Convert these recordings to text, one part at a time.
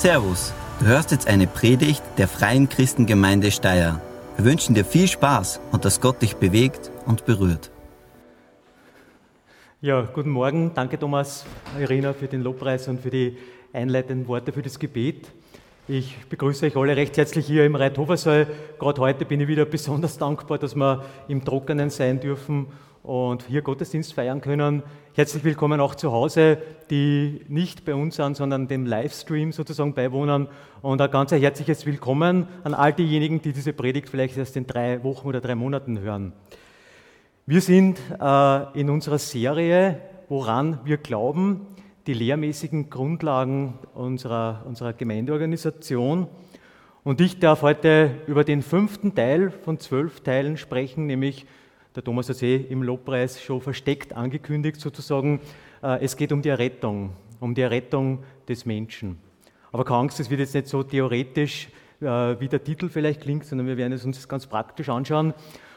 Servus, du hörst jetzt eine Predigt der Freien Christengemeinde Steyr. Wir wünschen dir viel Spaß und dass Gott dich bewegt und berührt. Ja, guten Morgen. Danke Thomas, Irina, für den Lobpreis und für die einleitenden Worte für das Gebet. Ich begrüße euch alle recht herzlich hier im Reithofersaal. Gerade heute bin ich wieder besonders dankbar, dass wir im Trockenen sein dürfen und hier Gottesdienst feiern können. Herzlich willkommen auch zu Hause, die nicht bei uns sind, sondern dem Livestream sozusagen beiwohnen. Und ein ganz herzliches Willkommen an all diejenigen, die diese Predigt vielleicht erst in drei Wochen oder drei Monaten hören. Wir sind äh, in unserer Serie, woran wir glauben, die lehrmäßigen Grundlagen unserer, unserer Gemeindeorganisation. Und ich darf heute über den fünften Teil von zwölf Teilen sprechen, nämlich der Thomas hat es eh im Lobpreis schon versteckt angekündigt sozusagen, äh, es geht um die Errettung, um die Errettung des Menschen. Aber keine Angst, es wird jetzt nicht so theoretisch, äh, wie der Titel vielleicht klingt, sondern wir werden es uns ganz praktisch anschauen.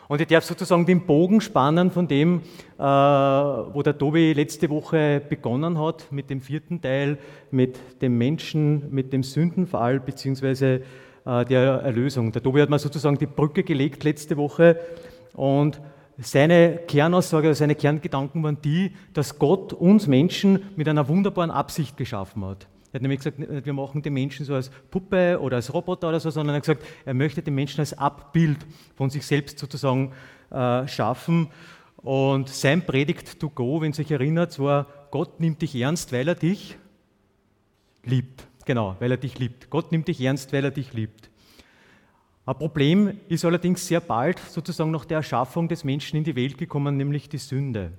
Und ich darf sozusagen den Bogen spannen von dem, äh, wo der Tobi letzte Woche begonnen hat, mit dem vierten Teil, mit dem Menschen, mit dem Sündenfall beziehungsweise der Erlösung. Der Tobi hat mal sozusagen die Brücke gelegt letzte Woche und seine Kernaussage, seine Kerngedanken waren die, dass Gott uns Menschen mit einer wunderbaren Absicht geschaffen hat. Er hat nämlich gesagt, wir machen den Menschen so als Puppe oder als Roboter oder so, sondern er hat gesagt, er möchte den Menschen als Abbild von sich selbst sozusagen äh, schaffen. Und sein Predigt to go, wenn sich erinnert, war, Gott nimmt dich ernst, weil er dich liebt. Genau, weil er dich liebt. Gott nimmt dich ernst, weil er dich liebt. Ein Problem ist allerdings sehr bald sozusagen nach der Erschaffung des Menschen in die Welt gekommen, nämlich die Sünde.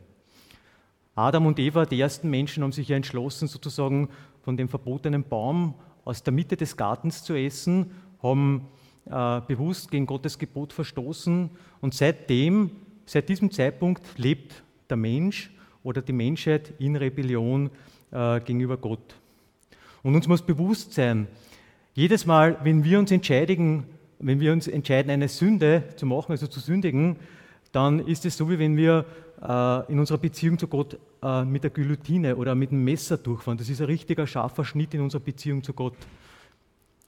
Adam und Eva, die ersten Menschen, haben sich ja entschlossen, sozusagen von dem verbotenen Baum aus der Mitte des Gartens zu essen, haben äh, bewusst gegen Gottes Gebot verstoßen und seitdem, seit diesem Zeitpunkt lebt der Mensch oder die Menschheit in Rebellion äh, gegenüber Gott. Und uns muss bewusst sein, jedes Mal, wenn wir uns entscheiden, wenn wir uns entscheiden, eine Sünde zu machen, also zu sündigen, dann ist es so, wie wenn wir äh, in unserer Beziehung zu Gott äh, mit der Guillotine oder mit dem Messer durchfahren. Das ist ein richtiger scharfer Schnitt in unserer Beziehung zu Gott.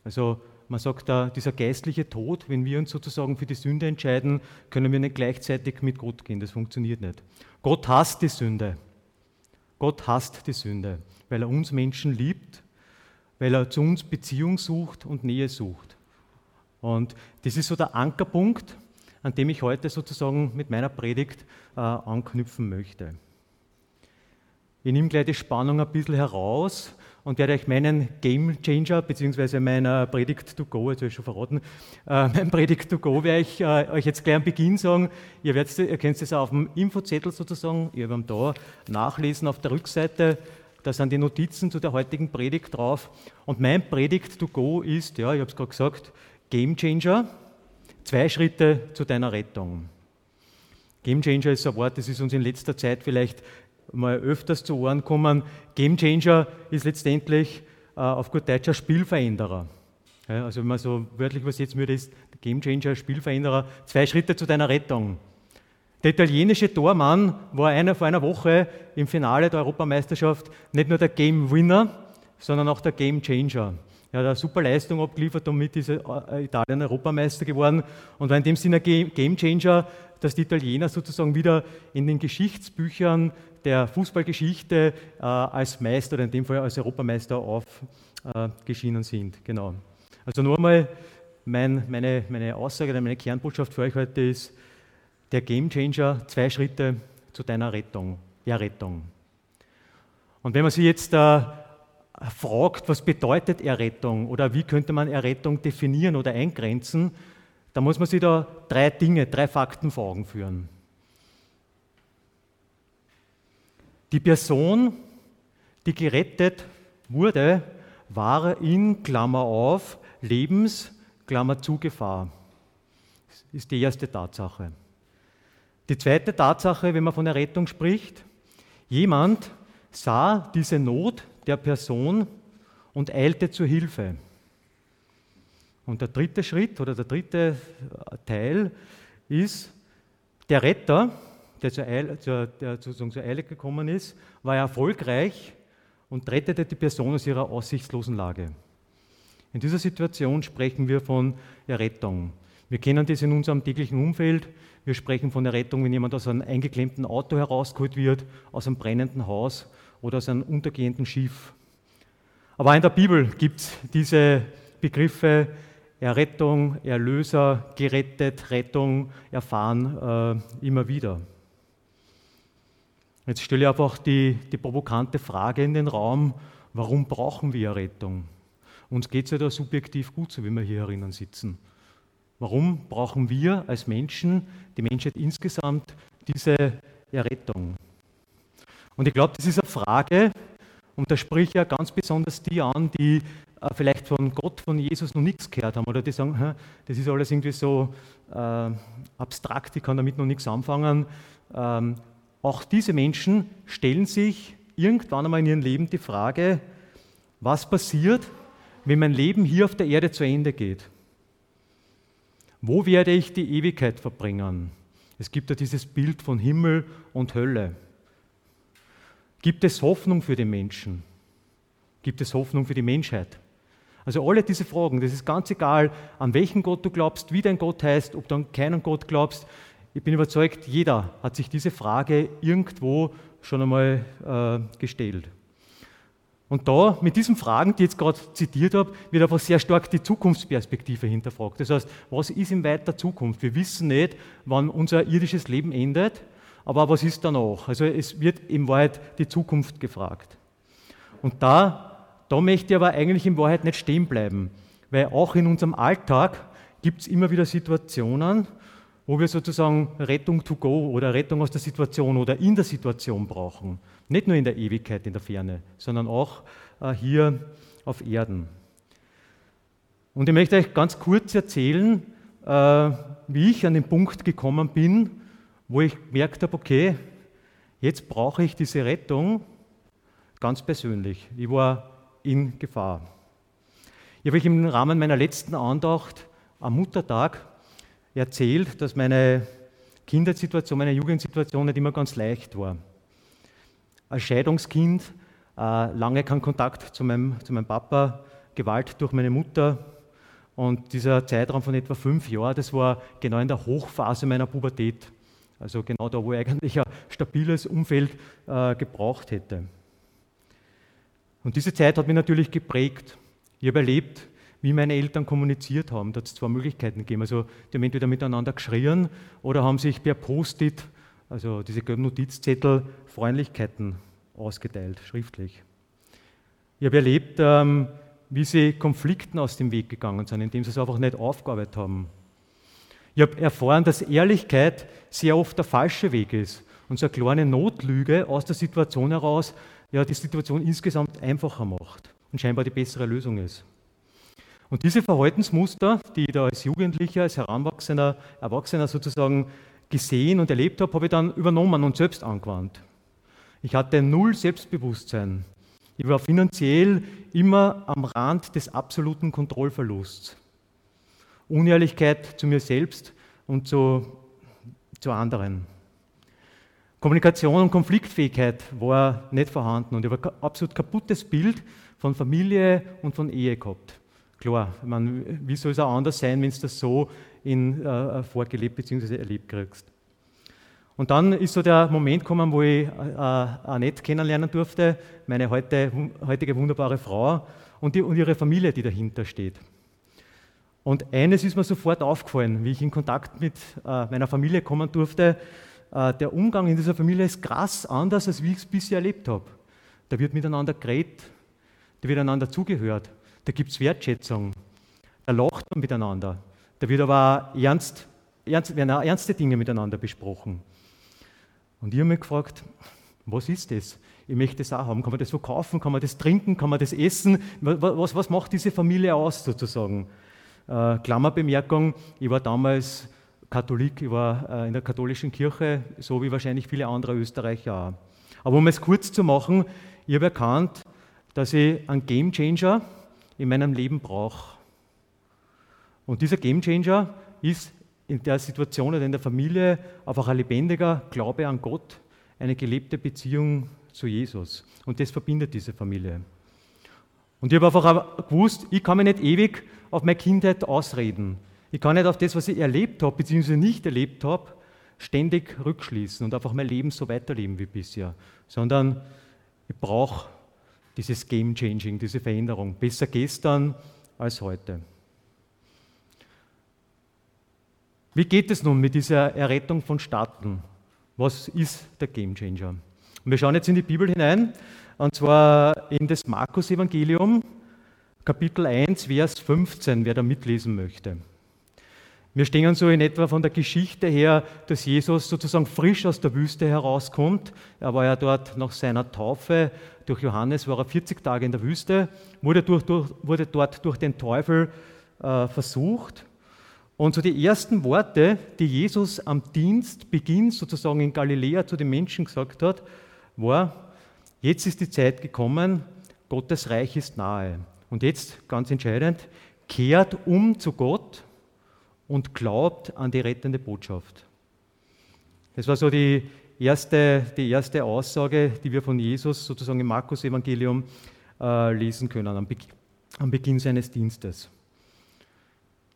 Also man sagt da, dieser geistliche Tod, wenn wir uns sozusagen für die Sünde entscheiden, können wir nicht gleichzeitig mit Gott gehen. Das funktioniert nicht. Gott hasst die Sünde. Gott hasst die Sünde, weil er uns Menschen liebt, weil er zu uns Beziehung sucht und Nähe sucht. Und das ist so der Ankerpunkt, an dem ich heute sozusagen mit meiner Predigt äh, anknüpfen möchte. Ich nehme gleich die Spannung ein bisschen heraus und werde euch meinen Game Changer, beziehungsweise meiner Predigt to go, jetzt habe ich schon verraten, äh, mein Predigt to go werde ich äh, euch jetzt gleich am Beginn sagen. Ihr, werdet, ihr könnt es auf dem Infozettel sozusagen, ihr werdet da nachlesen auf der Rückseite. Da sind die Notizen zu der heutigen Predigt drauf. Und mein Predigt to go ist, ja, ich habe es gerade gesagt, Game Changer, zwei Schritte zu deiner Rettung. Game Changer ist ein Wort, das ist uns in letzter Zeit vielleicht mal öfters zu Ohren gekommen. Game Changer ist letztendlich äh, auf gut Deutsch ein Spielveränderer. Ja, also wenn man so wörtlich übersetzen würde, ist Game Changer, Spielveränderer, zwei Schritte zu deiner Rettung. Der italienische Tormann war einer vor einer Woche im Finale der Europameisterschaft nicht nur der Game Winner, sondern auch der Game Changer. Er hat eine super Leistung abgeliefert, damit ist äh, Italien Europameister geworden und war in dem Sinne ein Game Changer, dass die Italiener sozusagen wieder in den Geschichtsbüchern der Fußballgeschichte äh, als Meister oder in dem Fall als Europameister aufgeschienen äh, sind. Genau. Also nur einmal mein, meine, meine Aussage, meine Kernbotschaft für euch heute ist, der Game Changer, zwei Schritte zu deiner Rettung, Errettung. Und wenn man sich jetzt äh, fragt, was bedeutet Errettung oder wie könnte man Errettung definieren oder eingrenzen, da muss man sich da drei Dinge, drei Fakten vor Augen führen. Die Person, die gerettet wurde, war in Klammer auf Lebens Klammer zu Gefahr. Das ist die erste Tatsache. Die zweite Tatsache, wenn man von Errettung spricht, jemand sah diese Not, der Person und eilte zur Hilfe. Und der dritte Schritt oder der dritte Teil ist, der Retter, der zur Eile, zur, der zur Eile gekommen ist, war erfolgreich und rettete die Person aus ihrer aussichtslosen Lage. In dieser Situation sprechen wir von Errettung. Wir kennen das in unserem täglichen Umfeld. Wir sprechen von Errettung, wenn jemand aus einem eingeklemmten Auto herausgeholt wird, aus einem brennenden Haus oder aus einem untergehenden Schiff. Aber auch in der Bibel gibt es diese Begriffe Errettung, Erlöser, gerettet, Rettung, erfahren äh, immer wieder. Jetzt stelle ich einfach die, die provokante Frage in den Raum, warum brauchen wir Errettung? Uns geht es ja da subjektiv gut, so wie wir hier herinnen sitzen. Warum brauchen wir als Menschen, die Menschheit insgesamt, diese Errettung? Und ich glaube, das ist eine Frage, und da spricht ja ganz besonders die an, die äh, vielleicht von Gott, von Jesus noch nichts gehört haben oder die sagen, das ist alles irgendwie so äh, abstrakt, ich kann damit noch nichts anfangen. Ähm, auch diese Menschen stellen sich irgendwann einmal in ihrem Leben die Frage, was passiert, wenn mein Leben hier auf der Erde zu Ende geht? Wo werde ich die Ewigkeit verbringen? Es gibt ja dieses Bild von Himmel und Hölle. Gibt es Hoffnung für den Menschen? Gibt es Hoffnung für die Menschheit? Also alle diese Fragen, das ist ganz egal, an welchen Gott du glaubst, wie dein Gott heißt, ob du an keinen Gott glaubst. Ich bin überzeugt, jeder hat sich diese Frage irgendwo schon einmal äh, gestellt. Und da, mit diesen Fragen, die ich jetzt gerade zitiert habe, wird einfach sehr stark die Zukunftsperspektive hinterfragt. Das heißt, was ist in weiter Zukunft? Wir wissen nicht, wann unser irdisches Leben endet, aber was ist danach? Also es wird in Wahrheit die Zukunft gefragt. Und da, da möchte ich aber eigentlich in Wahrheit nicht stehen bleiben, weil auch in unserem Alltag gibt es immer wieder Situationen, wo wir sozusagen Rettung to go oder Rettung aus der Situation oder in der Situation brauchen. Nicht nur in der Ewigkeit, in der Ferne, sondern auch äh, hier auf Erden. Und ich möchte euch ganz kurz erzählen, äh, wie ich an den Punkt gekommen bin, wo ich gemerkt habe, okay, jetzt brauche ich diese Rettung ganz persönlich. Ich war in Gefahr. Ich habe euch im Rahmen meiner letzten Andacht am Muttertag erzählt, dass meine Kindersituation, meine Jugendsituation nicht immer ganz leicht war. Als Scheidungskind, äh, lange kein Kontakt zu meinem, zu meinem Papa, Gewalt durch meine Mutter. Und dieser Zeitraum von etwa fünf Jahren, das war genau in der Hochphase meiner Pubertät. Also genau da, wo ich eigentlich ein stabiles Umfeld äh, gebraucht hätte. Und diese Zeit hat mich natürlich geprägt. Ich habe erlebt, wie meine Eltern kommuniziert haben. Da hat es zwei Möglichkeiten gegeben. Also die haben entweder miteinander geschrien oder haben sich per Post-it, also diese gelben Notizzettel, Freundlichkeiten ausgeteilt, schriftlich. Ich habe erlebt, ähm, wie sie Konflikten aus dem Weg gegangen sind, indem sie es einfach nicht aufgearbeitet haben. Ich habe erfahren, dass Ehrlichkeit sehr oft der falsche Weg ist und so eine kleine Notlüge aus der Situation heraus ja, die Situation insgesamt einfacher macht und scheinbar die bessere Lösung ist. Und diese Verhaltensmuster, die ich da als Jugendlicher, als Heranwachsender, Erwachsener sozusagen gesehen und erlebt habe, habe ich dann übernommen und selbst angewandt. Ich hatte null Selbstbewusstsein. Ich war finanziell immer am Rand des absoluten Kontrollverlusts. Unehrlichkeit zu mir selbst und zu, zu anderen. Kommunikation und Konfliktfähigkeit war nicht vorhanden und ich habe ein absolut kaputtes Bild von Familie und von Ehe gehabt. Klar, meine, wie soll es auch anders sein, wenn du das so in, äh, vorgelebt bzw. erlebt kriegst? Und dann ist so der Moment gekommen, wo ich äh, Annette kennenlernen durfte, meine heute, heutige wunderbare Frau und, die, und ihre Familie, die dahinter steht. Und eines ist mir sofort aufgefallen, wie ich in Kontakt mit äh, meiner Familie kommen durfte. Äh, der Umgang in dieser Familie ist krass anders, als wie ich es bisher erlebt habe. Da wird miteinander geredet, da wird einander zugehört, da gibt es Wertschätzung, da lacht man miteinander, da wird aber ernst, ernst, werden auch ernste Dinge miteinander besprochen. Und ich habe mich gefragt, was ist das? Ich möchte das auch haben. Kann man das verkaufen? Kann man das trinken? Kann man das essen? Was, was macht diese Familie aus sozusagen? Äh, Klammerbemerkung, ich war damals Katholik, ich war äh, in der katholischen Kirche, so wie wahrscheinlich viele andere Österreicher auch. Aber um es kurz zu machen, ich habe erkannt, dass ich einen Gamechanger in meinem Leben brauche. Und dieser Gamechanger ist in der Situation oder in der Familie einfach ein lebendiger Glaube an Gott, eine gelebte Beziehung zu Jesus. Und das verbindet diese Familie. Und ich habe einfach gewusst, ich kann mir nicht ewig auf meine Kindheit ausreden. Ich kann nicht auf das, was ich erlebt habe, beziehungsweise nicht erlebt habe, ständig rückschließen und einfach mein Leben so weiterleben wie bisher, sondern ich brauche dieses Game Changing, diese Veränderung. Besser gestern als heute. Wie geht es nun mit dieser Errettung von Staaten? Was ist der Game Changer? Und wir schauen jetzt in die Bibel hinein, und zwar in das Markus-Evangelium, Kapitel 1, Vers 15, wer da mitlesen möchte. Wir stehen so in etwa von der Geschichte her, dass Jesus sozusagen frisch aus der Wüste herauskommt. Er war ja dort nach seiner Taufe durch Johannes, war er 40 Tage in der Wüste, wurde, durch, durch, wurde dort durch den Teufel äh, versucht. Und so die ersten Worte, die Jesus am Dienstbeginn sozusagen in Galiläa zu den Menschen gesagt hat, war, jetzt ist die Zeit gekommen, Gottes Reich ist nahe. Und jetzt, ganz entscheidend, kehrt um zu Gott und glaubt an die rettende Botschaft. Das war so die erste, die erste Aussage, die wir von Jesus sozusagen im Markus-Evangelium äh, lesen können, am, Be am Beginn seines Dienstes.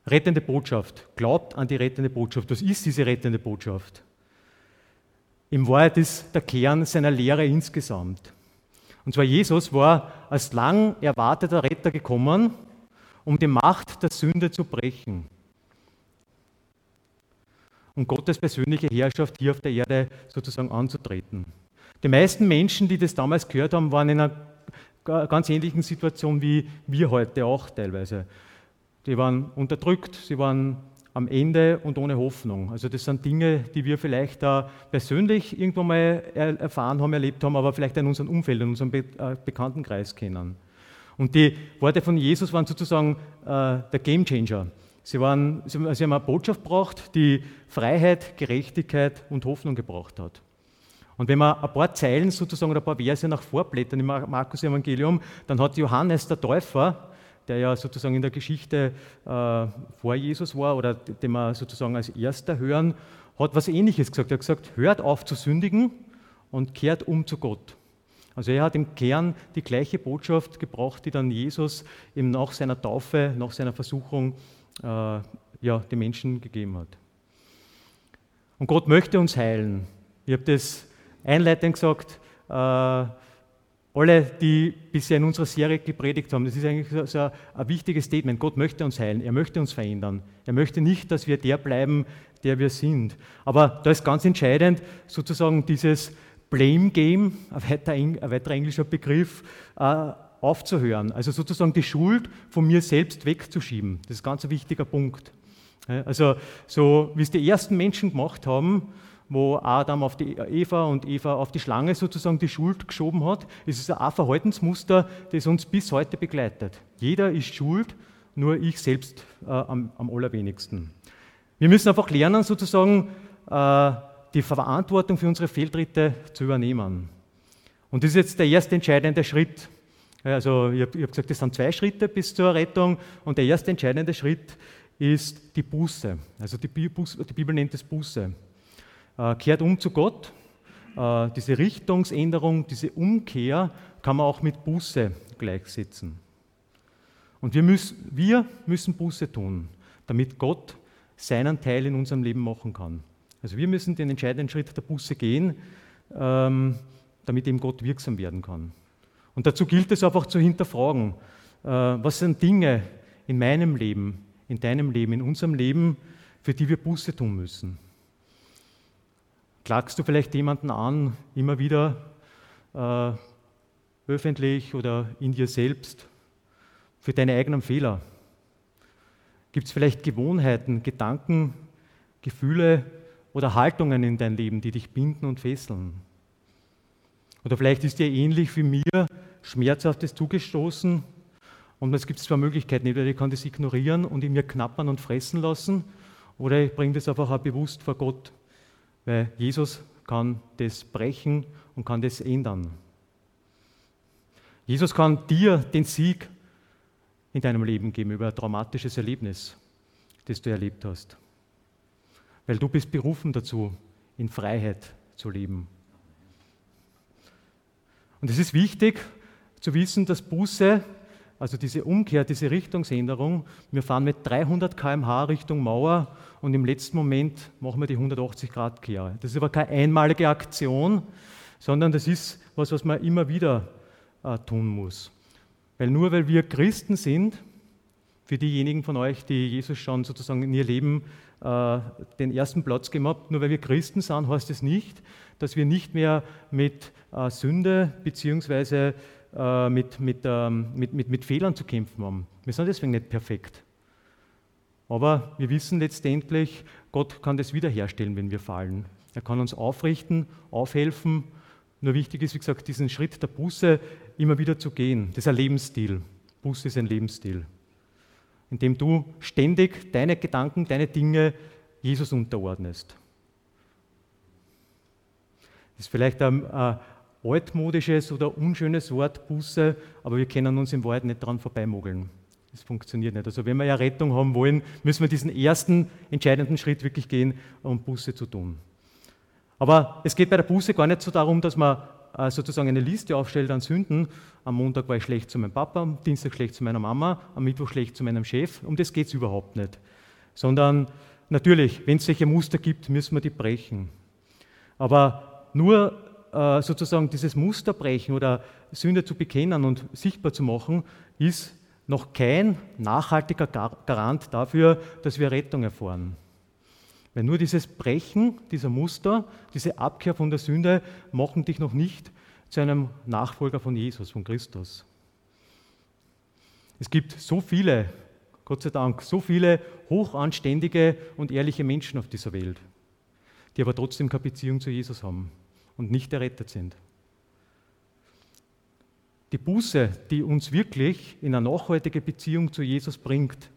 Rettende Botschaft. Glaubt an die rettende Botschaft. Was ist diese rettende Botschaft? Im Wahrheit ist der Kern seiner Lehre insgesamt. Und zwar Jesus war als lang erwarteter Retter gekommen, um die Macht der Sünde zu brechen um Gottes persönliche Herrschaft hier auf der Erde sozusagen anzutreten. Die meisten Menschen, die das damals gehört haben, waren in einer ganz ähnlichen Situation wie wir heute auch teilweise. Die waren unterdrückt, sie waren am Ende und ohne Hoffnung. Also das sind Dinge, die wir vielleicht da persönlich irgendwann mal erfahren haben, erlebt haben, aber vielleicht in unserem Umfeld, in unserem äh, Bekanntenkreis kennen. Und die Worte von Jesus waren sozusagen äh, der Gamechanger. Sie, waren, sie, haben eine Botschaft gebraucht, die Freiheit, Gerechtigkeit und Hoffnung gebraucht hat. Und wenn man ein paar Zeilen sozusagen oder ein paar Verse nach vorblättern im Markus-Evangelium, dann hat Johannes der Täufer, der ja sozusagen in der Geschichte äh, vor Jesus war oder den wir sozusagen als Erster hören, hat was Ähnliches gesagt. Er hat gesagt: Hört auf zu sündigen und kehrt um zu Gott. Also er hat im Kern die gleiche Botschaft gebracht, die dann Jesus eben nach seiner Taufe, nach seiner Versuchung äh, ja, den Menschen gegeben hat. Und Gott möchte uns heilen. Ich habe das einleitend gesagt, äh, alle, die bisher in unserer Serie gepredigt haben, das ist eigentlich so ein, ein wichtiges Statement. Gott möchte uns heilen, er möchte uns verändern. Er möchte nicht, dass wir der bleiben, der wir sind. Aber da ist ganz entscheidend sozusagen dieses Blame Game, ein, weiter, ein weiterer englischer Begriff, äh, aufzuhören, also sozusagen die Schuld von mir selbst wegzuschieben. Das ist ein ganz wichtiger Punkt. Also so wie es die ersten Menschen gemacht haben, wo Adam auf die Eva und Eva auf die Schlange sozusagen die Schuld geschoben hat, ist es ein Verhaltensmuster, das uns bis heute begleitet. Jeder ist schuld, nur ich selbst äh, am, am, allerwenigsten. Wir müssen einfach lernen, sozusagen äh, die Verantwortung für unsere Fehltritte zu übernehmen. Und das ist jetzt der erste entscheidende Schritt. Also ich habe hab gesagt, das sind zwei Schritte bis zur Rettung und der erste entscheidende Schritt ist die Buße. Also die, Buße, die Bibel nennt es Buße. Äh, kehrt um zu Gott. Äh, diese Richtungsänderung, diese Umkehr kann man auch mit Buße gleichsetzen. Und wir müssen, wir müssen Buße tun, damit Gott seinen Teil in unserem Leben machen kann. Also wir müssen den entscheidenden Schritt der Buße gehen, ähm, damit eben Gott wirksam werden kann. Und dazu gilt es einfach zu hinterfragen, äh, was sind Dinge in meinem Leben, in deinem Leben, in unserem Leben, für die wir Buße tun müssen. Klagst du vielleicht jemanden an, immer wieder äh, öffentlich oder in dir selbst, für deine eigenen Fehler? Gibt es vielleicht Gewohnheiten, Gedanken, Gefühle oder Haltungen in dein Leben, die dich binden und fesseln? Oder vielleicht ist dir ähnlich wie mir Schmerzhaftes zugestoßen und es gibt zwei Möglichkeiten. Entweder ich kann das ignorieren und in mir knappern und fressen lassen oder ich bringe das einfach auch bewusst vor Gott, weil Jesus kann das brechen und kann das ändern. Jesus kann dir den Sieg in deinem Leben geben über ein traumatisches Erlebnis, das du erlebt hast. Weil du bist berufen dazu, in Freiheit zu leben. Und es ist wichtig zu wissen, dass Buße also diese Umkehr, diese Richtungsänderung, wir fahren mit 300 km/h Richtung Mauer und im letzten Moment machen wir die 180-Grad-Kehre. Das ist aber keine einmalige Aktion, sondern das ist was, was man immer wieder äh, tun muss. Weil nur weil wir Christen sind, für diejenigen von euch, die Jesus schon sozusagen in ihr Leben äh, den ersten Platz gemacht, nur weil wir Christen sind, heißt es das nicht, dass wir nicht mehr mit äh, Sünde bzw. Äh, mit, mit, ähm, mit, mit, mit Fehlern zu kämpfen haben. Wir sind deswegen nicht perfekt. Aber wir wissen letztendlich, Gott kann das wiederherstellen, wenn wir fallen. Er kann uns aufrichten, aufhelfen. Nur wichtig ist, wie gesagt, diesen Schritt der Buße immer wieder zu gehen. Das ist ein Lebensstil. Buße ist ein Lebensstil. Indem du ständig deine Gedanken, deine Dinge Jesus unterordnest. Das ist vielleicht ein, ein altmodisches oder unschönes Wort Buße, aber wir können uns im Wald nicht daran vorbeimogeln. Das funktioniert nicht. Also wenn wir ja Rettung haben wollen, müssen wir diesen ersten entscheidenden Schritt wirklich gehen, um Buße zu tun. Aber es geht bei der Buße gar nicht so darum, dass man äh, sozusagen eine Liste aufstellt an Sünden. Am Montag war ich schlecht zu meinem Papa, am Dienstag schlecht zu meiner Mama, am Mittwoch schlecht zu meinem Chef. Um das geht es überhaupt nicht. Sondern natürlich, wenn es solche Muster gibt, müssen wir die brechen. Aber nur äh, sozusagen dieses Muster brechen oder Sünde zu bekennen und sichtbar zu machen, ist noch kein nachhaltiger Garant dafür, dass wir Rettung erfahren. Weil nur dieses Brechen dieser Muster, diese Abkehr von der Sünde, machen dich noch nicht zu einem Nachfolger von Jesus, von Christus. Es gibt so viele, Gott sei Dank, so viele hochanständige und ehrliche Menschen auf dieser Welt, die aber trotzdem keine Beziehung zu Jesus haben und nicht errettet sind. Die Buße, die uns wirklich in eine nachhaltige Beziehung zu Jesus bringt,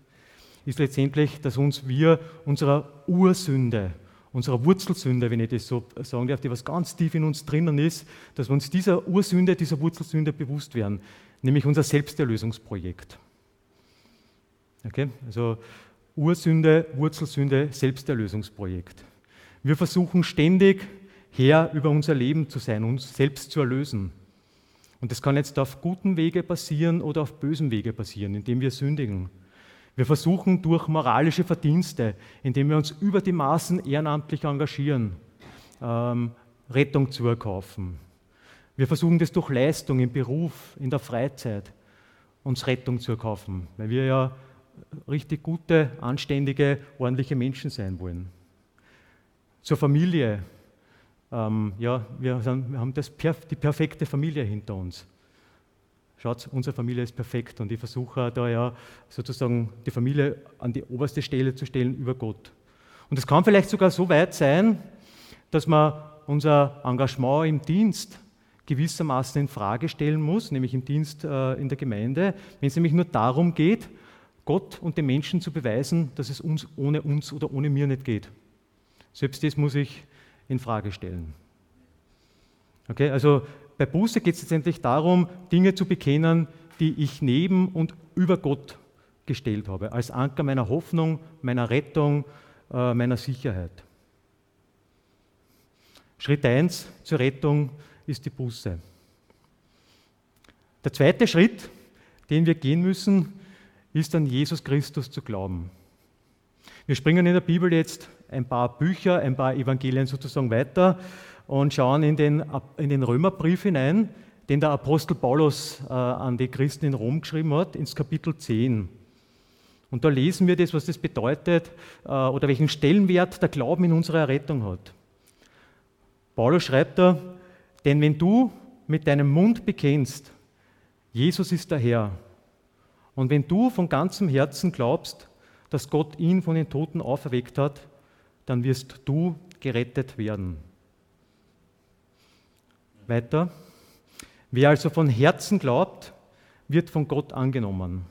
ist letztendlich, dass uns wir unserer Ursünde, unserer Wurzelsünde, wenn ich das so sagen darf, die was ganz tief in uns drinnen ist, dass wir uns dieser Ursünde, dieser Wurzelsünde bewusst werden, nämlich unser Selbsterlösungsprojekt. Okay? Also Ursünde, Wurzelsünde, Selbsterlösungsprojekt. Wir versuchen ständig Herr über unser Leben zu sein, uns selbst zu erlösen. Und das kann jetzt auf guten Wege passieren oder auf bösen Wege passieren, indem wir sündigen. Wir versuchen durch moralische Verdienste, indem wir uns über die Maßen ehrenamtlich engagieren, ähm, Rettung zu erkaufen. Wir versuchen das durch Leistung im Beruf, in der Freizeit, uns Rettung zu erkaufen, weil wir ja richtig gute, anständige, ordentliche Menschen sein wollen. Zur Familie, ähm, ja, wir, sind, wir haben das, die perfekte Familie hinter uns. Schaut, unsere Familie ist perfekt und ich versuche da ja sozusagen die Familie an die oberste Stelle zu stellen über Gott. Und es kann vielleicht sogar so weit sein, dass man unser Engagement im Dienst gewissermaßen in Frage stellen muss, nämlich im Dienst äh, in der Gemeinde, wenn es nämlich nur darum geht, Gott und den Menschen zu beweisen, dass es uns ohne uns oder ohne mir nicht geht. Selbst das muss ich in Frage stellen. Okay, also bei Buße geht es letztendlich darum, Dinge zu bekennen, die ich neben und über Gott gestellt habe, als Anker meiner Hoffnung, meiner Rettung, äh, meiner Sicherheit. Schritt 1 zur Rettung ist die Buße. Der zweite Schritt, den wir gehen müssen, ist an Jesus Christus zu glauben. Wir springen in der Bibel jetzt ein paar Bücher, ein paar Evangelien sozusagen weiter und schauen in den, in den Römerbrief hinein, den der Apostel Paulus äh, an die Christen in Rom geschrieben hat, ins Kapitel 10. Und da lesen wir das, was das bedeutet äh, oder welchen Stellenwert der Glauben in unserer Errettung hat. Paulus schreibt da, denn wenn du mit deinem Mund bekennst, Jesus ist der Herr, und wenn du von ganzem Herzen glaubst, dass Gott ihn von den Toten auferweckt hat, dann wirst du gerettet werden. Weiter. Wer also von Herzen glaubt, wird von Gott angenommen.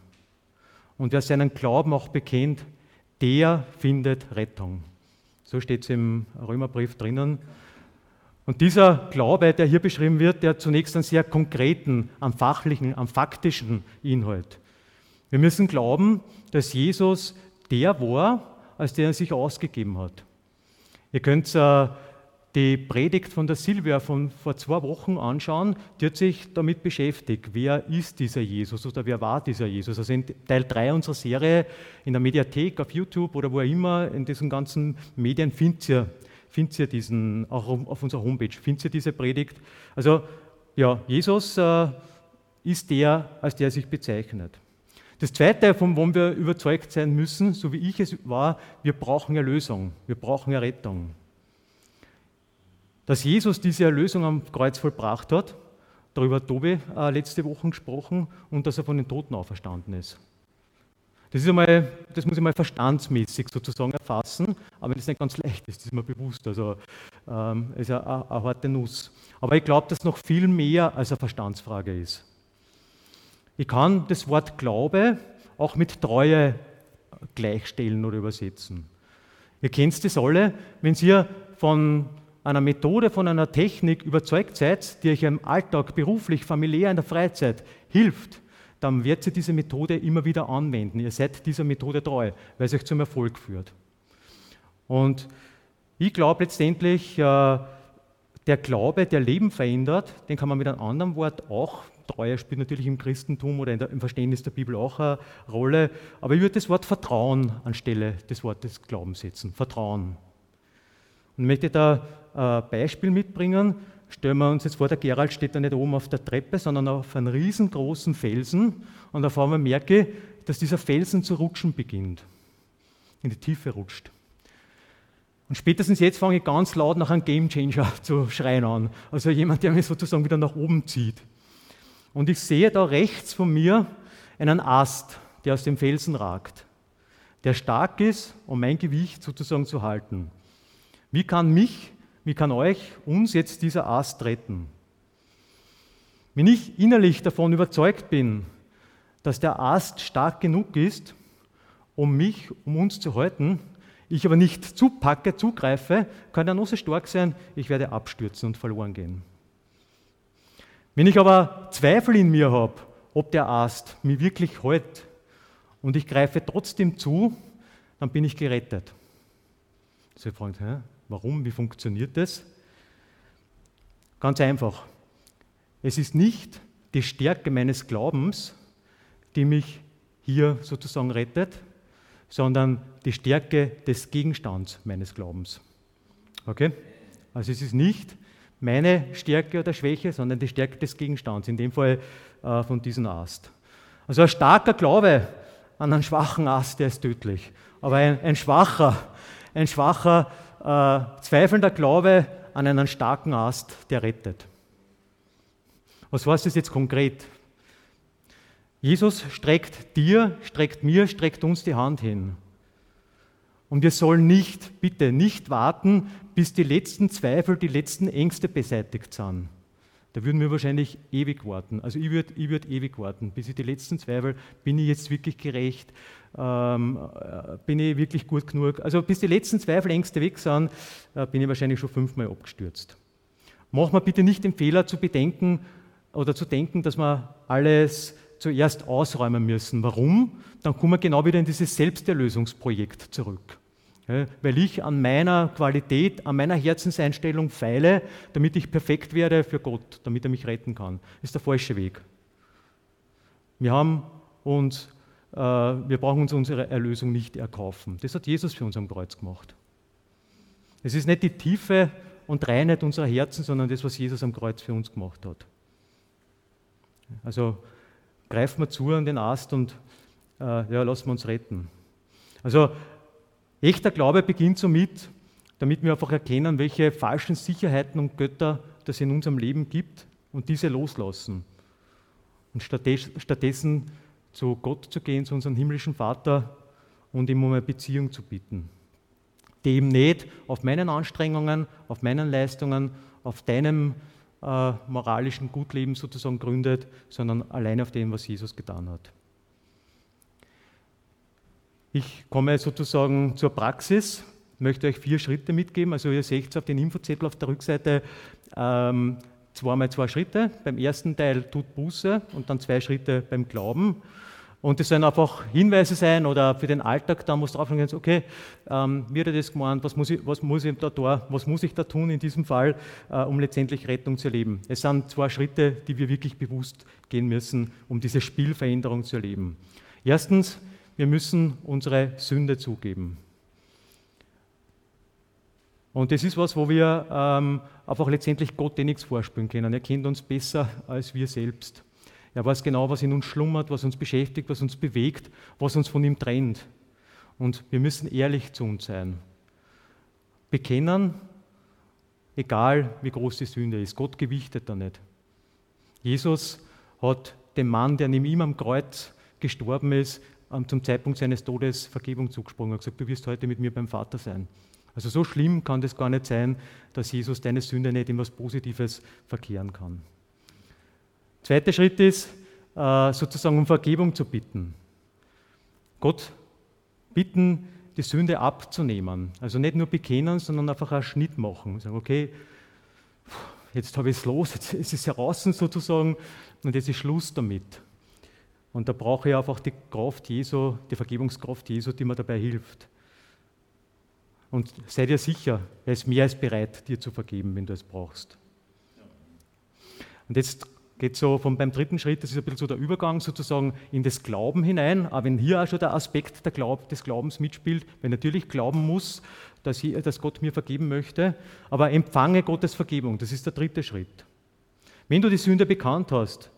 Und wer seinen Glauben auch bekennt, der findet Rettung. So steht es im Römerbrief drinnen. Und dieser Glaube, der hier beschrieben wird, der hat zunächst einen sehr konkreten, am fachlichen, am faktischen Inhalt. Wir müssen glauben, dass Jesus der war, als der er sich ausgegeben hat. Ihr könnt äh, die Predigt von der Silvia von vor zwei Wochen anschauen, die hat sich damit beschäftigt, wer ist dieser Jesus oder wer war dieser Jesus. Also in Teil 3 unserer Serie in der Mediathek, auf YouTube oder wo immer, in diesen ganzen Medien findet ihr, findet ihr diesen, auch auf unserer Homepage, findet ihr diese Predigt. Also ja, Jesus äh, ist der, als der sich bezeichnet. Das Zweite, von dem wir überzeugt sein müssen, so wie ich es war, wir brauchen Erlösung, wir brauchen Errettung dass Jesus diese Erlösung am Kreuz vollbracht hat. Darüber hat Tobi äh, letzte Woche gesprochen und dass er von den Toten auferstanden ist. Das, ist einmal, das muss ich mal verstandsmäßig sozusagen erfassen, aber das ist nicht ganz leicht das ist mir bewusst. Also ähm, ist eine, eine, eine harte Nuss. Aber ich glaube, dass noch viel mehr als eine Verstandsfrage ist. Ich kann das Wort Glaube auch mit Treue gleichstellen oder übersetzen. Ihr kennt das alle, wenn ihr von einer Methode, von einer Technik überzeugt seid, die euch im Alltag, beruflich, familiär, in der Freizeit hilft, dann wird sie diese Methode immer wieder anwenden. Ihr seid dieser Methode treu, weil es euch zum Erfolg führt. Und ich glaube letztendlich, äh, der Glaube, der Leben verändert, den kann man mit einem anderen Wort auch, Treue spielt natürlich im Christentum oder im Verständnis der Bibel auch eine Rolle, aber ich würde das Wort Vertrauen anstelle des Wortes Glauben setzen. Vertrauen. Und ich möchte da ein Beispiel mitbringen. Stellen wir uns jetzt vor, der Gerald steht da nicht oben auf der Treppe, sondern auf einem riesengroßen Felsen und auf einmal merke ich, dass dieser Felsen zu rutschen beginnt, in die Tiefe rutscht. Und spätestens jetzt fange ich ganz laut nach einem Gamechanger zu schreien an. Also jemand, der mich sozusagen wieder nach oben zieht. Und ich sehe da rechts von mir einen Ast, der aus dem Felsen ragt, der stark ist, um mein Gewicht sozusagen zu halten. Wie kann mich, wie kann euch, uns jetzt dieser Ast retten? Wenn ich innerlich davon überzeugt bin, dass der Ast stark genug ist, um mich, um uns zu halten, ich aber nicht zupacke, zugreife, kann er nur so stark sein, ich werde abstürzen und verloren gehen. Wenn ich aber Zweifel in mir habe, ob der Ast mich wirklich hält und ich greife trotzdem zu, dann bin ich gerettet. Sie fragen, hä, Warum? Wie funktioniert das? Ganz einfach. Es ist nicht die Stärke meines Glaubens, die mich hier sozusagen rettet, sondern die Stärke des Gegenstands meines Glaubens. Okay? Also es ist nicht meine Stärke oder Schwäche, sondern die Stärke des Gegenstands, in dem Fall äh, von diesem Ast. Also ein starker Glaube an einen schwachen Ast, der ist tödlich. Aber ein, ein schwacher, ein schwacher äh, zweifelnder Glaube an einen starken Ast, der rettet. Was heißt das jetzt konkret? Jesus streckt dir, streckt mir, streckt uns die Hand hin. Und wir sollen nicht, bitte nicht warten, bis die letzten Zweifel, die letzten Ängste beseitigt sind. Da würden wir wahrscheinlich ewig warten. Also ich würde ich würd ewig warten, bis ich die letzten Zweifel, bin ich jetzt wirklich gerecht, ähm, äh, bin ich wirklich gut genug. Also bis die letzten Zweifel, Ängste weg sind, äh, bin ich wahrscheinlich schon fünfmal abgestürzt. Machen wir bitte nicht den Fehler zu bedenken oder zu denken, dass wir alles zuerst ausräumen müssen. Warum? Dann kommen wir genau wieder in dieses Selbsterlösungsprojekt zurück. Weil ich an meiner Qualität, an meiner Herzenseinstellung feile, damit ich perfekt werde für Gott, damit er mich retten kann. Das ist der falsche Weg. Wir haben uns äh, wir brauchen uns unsere Erlösung nicht erkaufen. Das hat Jesus für uns am Kreuz gemacht. Es ist nicht die Tiefe und Reinheit unserer Herzen, sondern das, was Jesus am Kreuz für uns gemacht hat. Also greifen wir zu an den Ast und äh, ja, lassen wir uns retten. Also echter Glaube beginnt somit, damit wir einfach erkennen, welche falschen Sicherheiten und Götter das in unserem Leben gibt und diese loslassen. Und stattdessen zu Gott zu gehen, zu unserem himmlischen Vater und ihm um eine Beziehung zu bitten, die eben nicht auf meinen Anstrengungen, auf meinen Leistungen, auf deinem äh, moralischen Gutleben sozusagen gründet, sondern allein auf dem, was Jesus getan hat. Ich komme sozusagen zur Praxis, möchte euch vier Schritte mitgeben. Also ihr seht es auf den Infozettel auf der Rückseite ähm, zweimal zwei Schritte. Beim ersten Teil tut Buße und dann zwei Schritte beim Glauben. Und das sollen einfach Hinweise sein oder für den Alltag, da muss drauf gehen, okay, ähm, wie hat das gemeint, was muss, ich, was, muss ich da, da, was muss ich da tun in diesem Fall, äh, um letztendlich Rettung zu erleben. Es sind zwei Schritte, die wir wirklich bewusst gehen müssen, um diese Spielveränderung zu erleben. Erstens, wir müssen unsere Sünde zugeben. Und das ist was, wo wir ähm, einfach letztendlich Gott eh nichts vorspielen können. Er kennt uns besser als wir selbst. Er weiß genau, was in uns schlummert, was uns beschäftigt, was uns bewegt, was uns von ihm trennt. Und wir müssen ehrlich zu uns sein. Bekennen, egal wie groß die Sünde ist. Gott gewichtet da nicht. Jesus hat dem Mann, der neben ihm am Kreuz gestorben ist, zum Zeitpunkt seines Todes Vergebung zugesprochen. Er hat gesagt, du wirst heute mit mir beim Vater sein. Also so schlimm kann das gar nicht sein, dass Jesus deine Sünde nicht in was Positives verkehren kann. Zweiter Schritt ist, äh, sozusagen um Vergebung zu bitten. Gott bitten, die Sünde abzunehmen. Also nicht nur bekennen, sondern einfach einen Schnitt machen. Sagen, okay, jetzt habe ich es los, jetzt ist es heraus sozusagen und jetzt ist Schluss damit. Und da brauche ich einfach die Kraft Jesu, die Vergebungskraft Jesu, die mir dabei hilft. Und sei dir sicher, er ist mehr als bereit, dir zu vergeben, wenn du es brauchst. Und jetzt geht so vom, beim dritten Schritt, das ist ein bisschen so der Übergang sozusagen in das Glauben hinein, aber wenn hier auch schon der Aspekt der Glaub, des Glaubens mitspielt, weil natürlich glauben muss, dass, ich, dass Gott mir vergeben möchte, aber empfange Gottes Vergebung, das ist der dritte Schritt. Wenn du die Sünde bekannt hast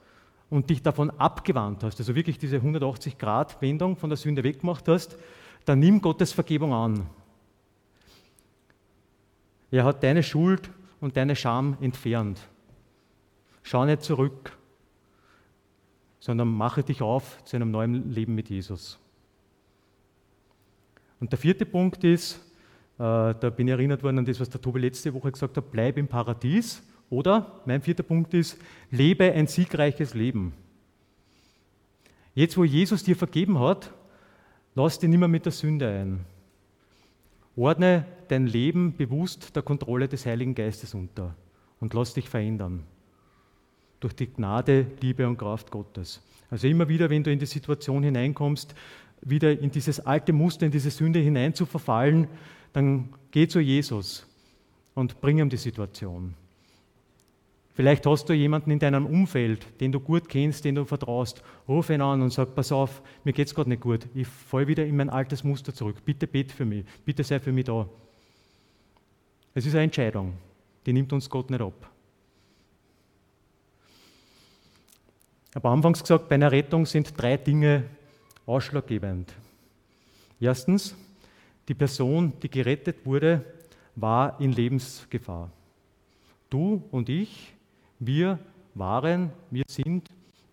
und dich davon abgewandt hast, also wirklich diese 180-Grad-Wendung von der Sünde weggemacht hast, dann nimm Gottes Vergebung an. Er hat deine Schuld und deine Scham entfernt. Schau nicht zurück, sondern mache dich auf zu einem neuen Leben mit Jesus. Und der vierte Punkt ist, äh, da bin ich erinnert worden an das, was der Tobi letzte Woche gesagt hat, bleib im Paradies. Oder mein vierter Punkt ist, lebe ein siegreiches Leben. Jetzt, wo Jesus dir vergeben hat, lass dich nicht mehr mit der Sünde ein. Ordne dein Leben bewusst der Kontrolle des Heiligen Geistes unter und lass dich verändern durch die Gnade, Liebe und Kraft Gottes. Also immer wieder, wenn du in die Situation hineinkommst, wieder in dieses alte Muster, in diese Sünde hinein zu verfallen, dann geh zu Jesus und bring ihm die Situation. Vielleicht hast du jemanden in deinem Umfeld, den du gut kennst, den du vertraust. Ruf ihn an und sag, pass auf, mir geht es gerade nicht gut. Ich falle wieder in mein altes Muster zurück. Bitte bet für mich. Bitte sei für mich da. Es ist eine Entscheidung. Die nimmt uns Gott nicht ab. Ich habe anfangs gesagt, bei einer Rettung sind drei Dinge ausschlaggebend. Erstens, die Person, die gerettet wurde, war in Lebensgefahr. Du und ich, wir waren, wir sind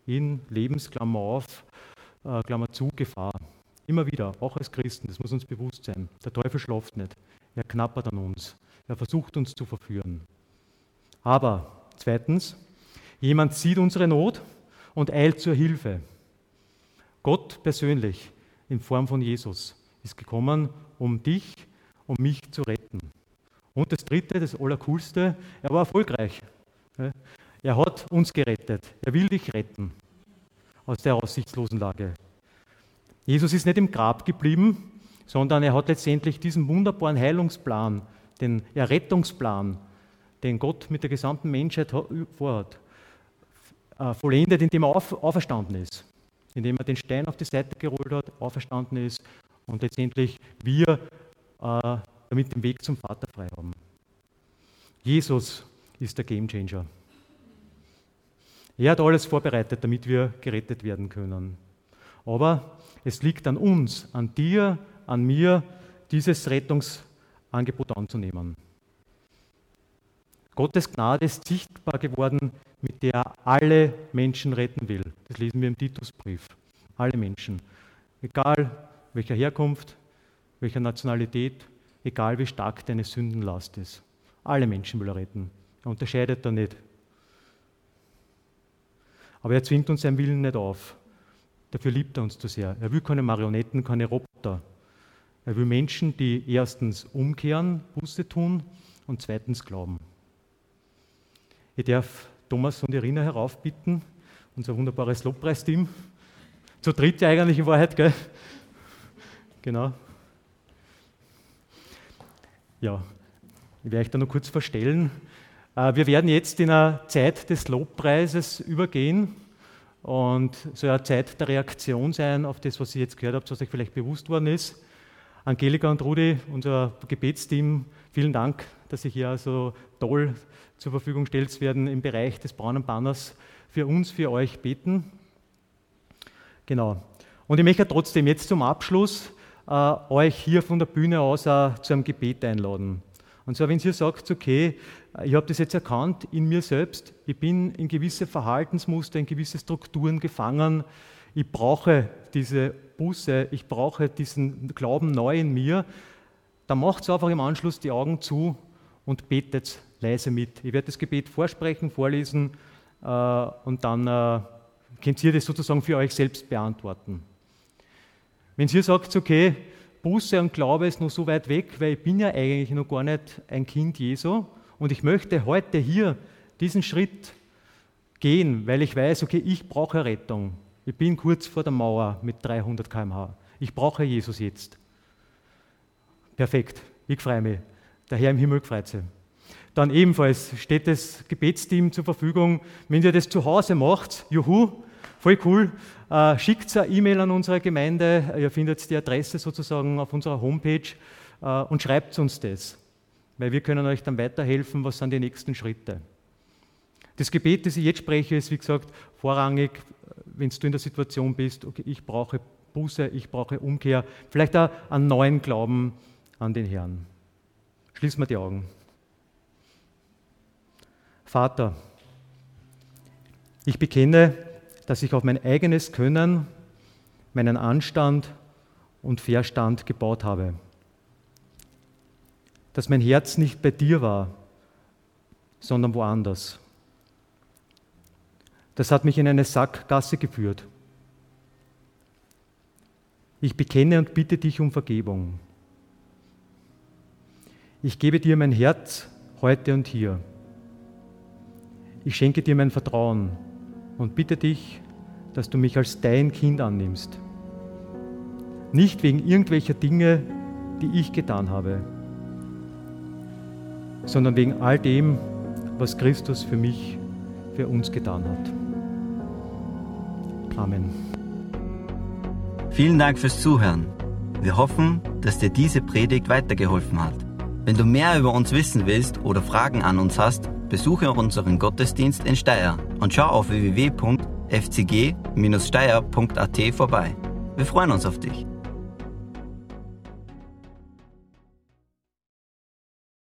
in Lebensklammer auf, äh, Klammer zu, Gefahr. Immer wieder, auch als Christen, das muss uns bewusst sein. Der Teufel schlaft nicht. Er knappert an uns. Er versucht uns zu verführen. Aber zweitens, jemand sieht unsere Not und eilt zur Hilfe. Gott persönlich in Form von Jesus ist gekommen, um dich, um mich zu retten. Und das Dritte, das Allercoolste, er war erfolgreich. Er hat uns gerettet. Er will dich retten aus der aussichtslosen Lage. Jesus ist nicht im Grab geblieben, sondern er hat letztendlich diesen wunderbaren Heilungsplan, den Errettungsplan, den Gott mit der gesamten Menschheit vorhat, äh, vollendet, indem er auf, auferstanden ist, indem er den Stein auf die Seite gerollt hat, auferstanden ist und letztendlich wir äh, damit den Weg zum Vater frei haben. Jesus ist der Gamechanger. Er hat alles vorbereitet, damit wir gerettet werden können. Aber es liegt an uns, an dir, an mir, dieses Rettungsangebot anzunehmen. Gottes Gnade ist sichtbar geworden, mit der er alle Menschen retten will. Das lesen wir im Titusbrief. Alle Menschen. Egal welcher Herkunft, welcher Nationalität, egal wie stark deine Sündenlast ist. Alle Menschen will er retten. Er unterscheidet da nicht. Aber er zwingt uns seinen Willen nicht auf. Dafür liebt er uns zu sehr. Er will keine Marionetten, keine Roboter. Er will Menschen, die erstens umkehren, Buße tun und zweitens glauben. Ich darf Thomas und Irina heraufbitten, unser wunderbares Lobpreisteam. Zu dritt ja eigentlich in Wahrheit, gell? Genau. Ja, ich werde euch da noch kurz vorstellen. Äh, wir werden jetzt in eine Zeit des Lobpreises übergehen und so eine Zeit der Reaktion sein auf das, was ihr jetzt gehört habt, was euch vielleicht bewusst worden ist. Angelika und Rudi, unser Gebetsteam, vielen Dank, dass ihr hier so toll zur Verfügung stellt, werden im Bereich des braunen Banners für uns, für euch beten. Genau. Und ich möchte trotzdem jetzt zum Abschluss äh, euch hier von der Bühne aus auch zu einem Gebet einladen. Und zwar, wenn ihr sagt, okay, ich habe das jetzt erkannt in mir selbst, ich bin in gewisse Verhaltensmuster, in gewisse Strukturen gefangen, ich brauche diese Buße, ich brauche diesen Glauben neu in mir, dann macht einfach im Anschluss die Augen zu und betet leise mit. Ich werde das Gebet vorsprechen, vorlesen äh, und dann äh, könnt ihr das sozusagen für euch selbst beantworten. Wenn ihr sagt, okay, Buße und Glaube ist noch so weit weg, weil ich bin ja eigentlich noch gar nicht ein Kind Jesu und ich möchte heute hier diesen Schritt gehen, weil ich weiß, okay, ich brauche Rettung. Ich bin kurz vor der Mauer mit 300 km/h. Ich brauche Jesus jetzt. Perfekt, ich freue mich. Der Herr im Himmel freut sich. Dann ebenfalls steht das Gebetsteam zur Verfügung. Wenn ihr das zu Hause macht, juhu, voll cool, äh, schickt eine E-Mail an unsere Gemeinde, ihr findet die Adresse sozusagen auf unserer Homepage äh, und schreibt uns das, weil wir können euch dann weiterhelfen, was sind die nächsten Schritte. Das Gebet, das ich jetzt spreche, ist wie gesagt vorrangig, wenn du in der Situation bist, okay, ich brauche Buße, ich brauche Umkehr, vielleicht auch einen neuen Glauben an den Herrn. Schließen wir die Augen. Vater, ich bekenne, dass ich auf mein eigenes Können, meinen Anstand und Verstand gebaut habe. Dass mein Herz nicht bei dir war, sondern woanders. Das hat mich in eine Sackgasse geführt. Ich bekenne und bitte dich um Vergebung. Ich gebe dir mein Herz heute und hier. Ich schenke dir mein Vertrauen und bitte dich, dass du mich als dein Kind annimmst. Nicht wegen irgendwelcher Dinge, die ich getan habe, sondern wegen all dem, was Christus für mich, für uns getan hat. Amen. Vielen Dank fürs Zuhören. Wir hoffen, dass dir diese Predigt weitergeholfen hat. Wenn du mehr über uns wissen willst oder Fragen an uns hast, besuche unseren Gottesdienst in Steyr und schau auf www.fcg-steyr.at vorbei. Wir freuen uns auf dich.